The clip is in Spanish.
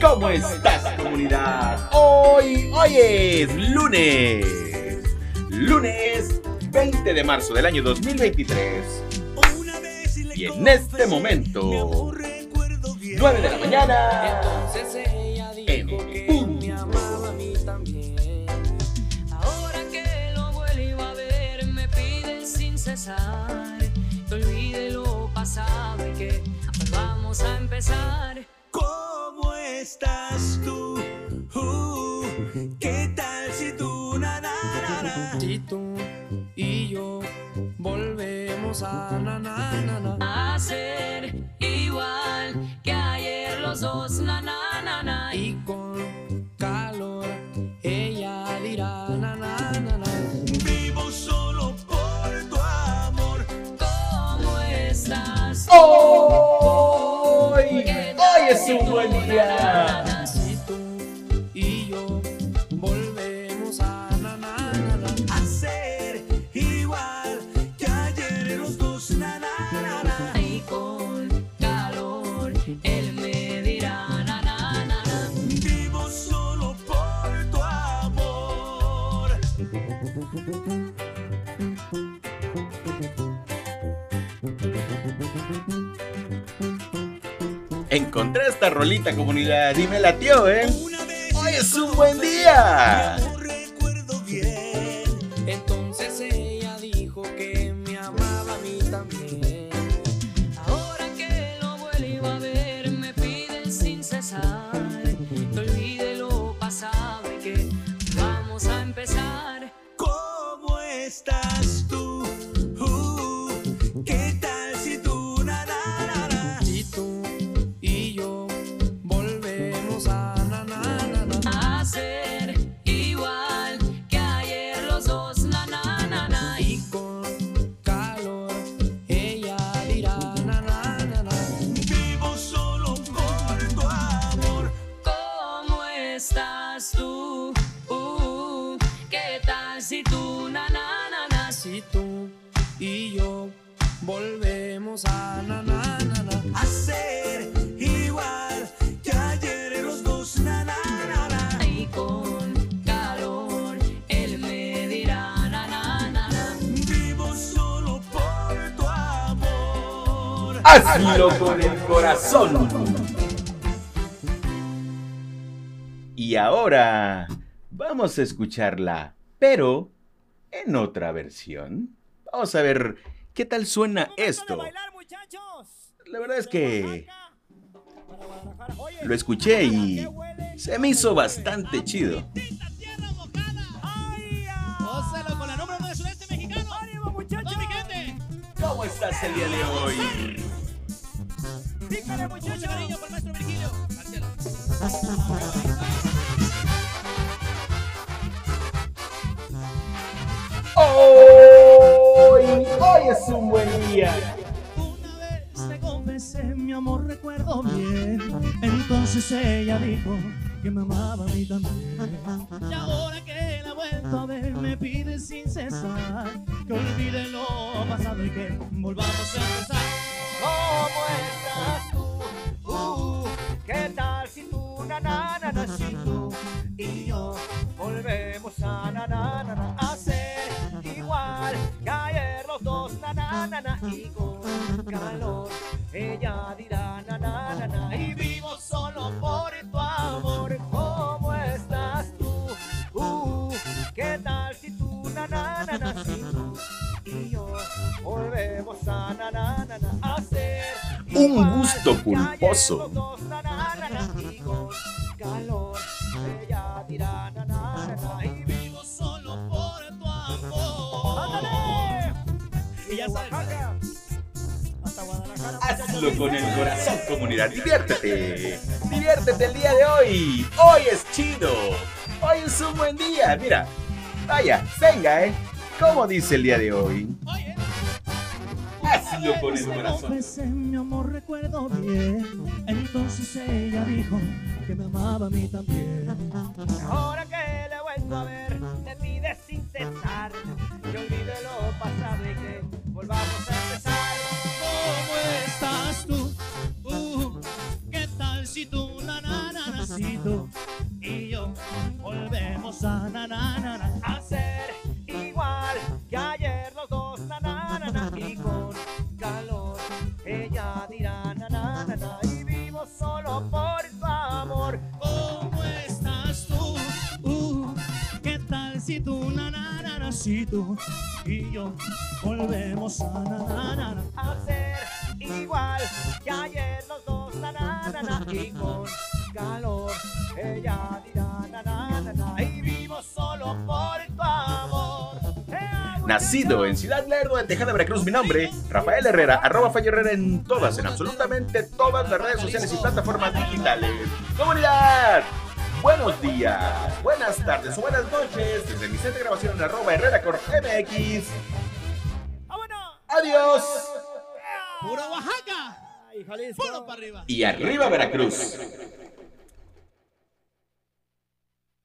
¿Cómo estás comunidad? Hoy, hoy es lunes. Lunes 20 de marzo del año 2023. Y en este momento, 9 de la mañana, en. Ahora que lo vuelvo a ver, me piden sin cesar que olvide lo pasado y que vamos a empezar. ¿Qué tal si tú na, na? Si tú y yo volvemos a na na na na A ser igual que ayer los dos, na na na na. y con calor ella dirá na na na na Vivo solo por tu amor. ¿Cómo estás? Hoy, hoy es un buen día. Encontré esta rolita comunidad y me latió, ¿eh? Hoy es un buen día. Hazlo con el corazón. Y ahora vamos a escucharla, pero en otra versión. Vamos a ver qué tal suena esto. La verdad es que lo escuché y se me hizo bastante chido. Gózalo con la número uno del sureste mexicano. ¡Ánimo, muchachos! mi gente! ¿Cómo estás el día de hoy? ¡Pícale, muchacho! cariño por maestro Virgilio. Hoy, hoy es un buen día. Amor, recuerdo bien. Entonces ella dijo que me amaba a mí también. Y ahora que la he vuelto a ver, me pide sin cesar que olvide lo pasado y que volvamos a empezar. ¿Cómo estás tú? Uh, ¿Qué tal si tú, na, si tú y yo volvemos a, na, na, igual que ayer los dos, na, na, na, y Oaxaca, hasta Guadalajara. Hazlo con el corazón, comunidad. Diviértete. Diviértete el día de hoy. Hoy es chido. Hoy es un buen día. Mira, vaya, venga, ¿eh? ¿Cómo dice el día de hoy? Hazlo con el corazón. confesé, mi amor, recuerdo bien. Entonces ella dijo que me amaba a mí también. Ahora que le he vuelto a ver, te pide sin cesar que olvide lo si tú y yo volvemos a na, na, na, na. a ser igual que ayer los dos na na na na y con calor ella dirá na na na na y vivo solo por tu amor Nacido en Ciudad Lerdo de Tejada, Veracruz, mi nombre, Rafael Herrera, arroba Fallo Herrera en todas, en absolutamente todas las redes sociales y plataformas digitales. ¡Comunidad! Buenos días, buenas tardes o buenas noches desde mi set de grabación en arroba Herrera MX. ¡Adiós! ¡Puro Oaxaca! ¡Puro para arriba! Y arriba Veracruz.